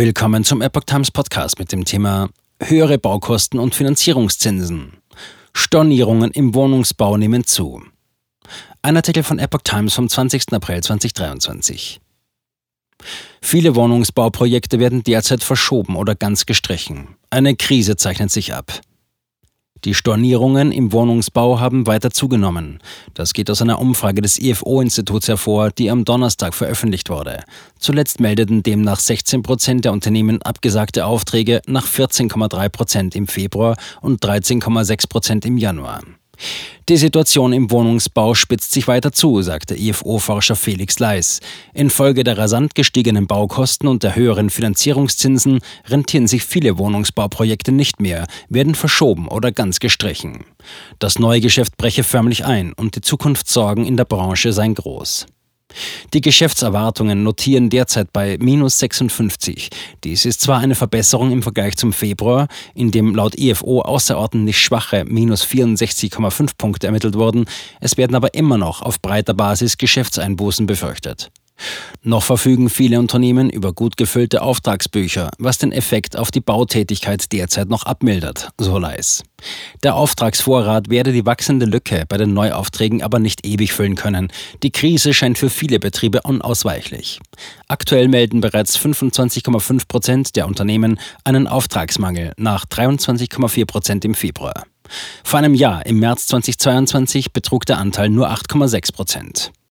Willkommen zum Epoch Times Podcast mit dem Thema Höhere Baukosten und Finanzierungszinsen. Stornierungen im Wohnungsbau nehmen zu. Ein Artikel von Epoch Times vom 20. April 2023. Viele Wohnungsbauprojekte werden derzeit verschoben oder ganz gestrichen. Eine Krise zeichnet sich ab. Die Stornierungen im Wohnungsbau haben weiter zugenommen. Das geht aus einer Umfrage des IFO-Instituts hervor, die am Donnerstag veröffentlicht wurde. Zuletzt meldeten demnach 16 Prozent der Unternehmen abgesagte Aufträge nach 14,3 Prozent im Februar und 13,6 Prozent im Januar. Die Situation im Wohnungsbau spitzt sich weiter zu, sagte IFO-Forscher Felix Leis. Infolge der rasant gestiegenen Baukosten und der höheren Finanzierungszinsen rentieren sich viele Wohnungsbauprojekte nicht mehr, werden verschoben oder ganz gestrichen. Das neue Geschäft breche förmlich ein und die Zukunftssorgen in der Branche seien groß. Die Geschäftserwartungen notieren derzeit bei minus 56. Dies ist zwar eine Verbesserung im Vergleich zum Februar, in dem laut IFO außerordentlich schwache minus 64,5 Punkte ermittelt wurden, es werden aber immer noch auf breiter Basis Geschäftseinbußen befürchtet. Noch verfügen viele Unternehmen über gut gefüllte Auftragsbücher, was den Effekt auf die Bautätigkeit derzeit noch abmildert, so Leis. Der Auftragsvorrat werde die wachsende Lücke bei den Neuaufträgen aber nicht ewig füllen können. Die Krise scheint für viele Betriebe unausweichlich. Aktuell melden bereits 25,5 Prozent der Unternehmen einen Auftragsmangel nach 23,4 Prozent im Februar. Vor einem Jahr, im März 2022, betrug der Anteil nur 8,6 Prozent.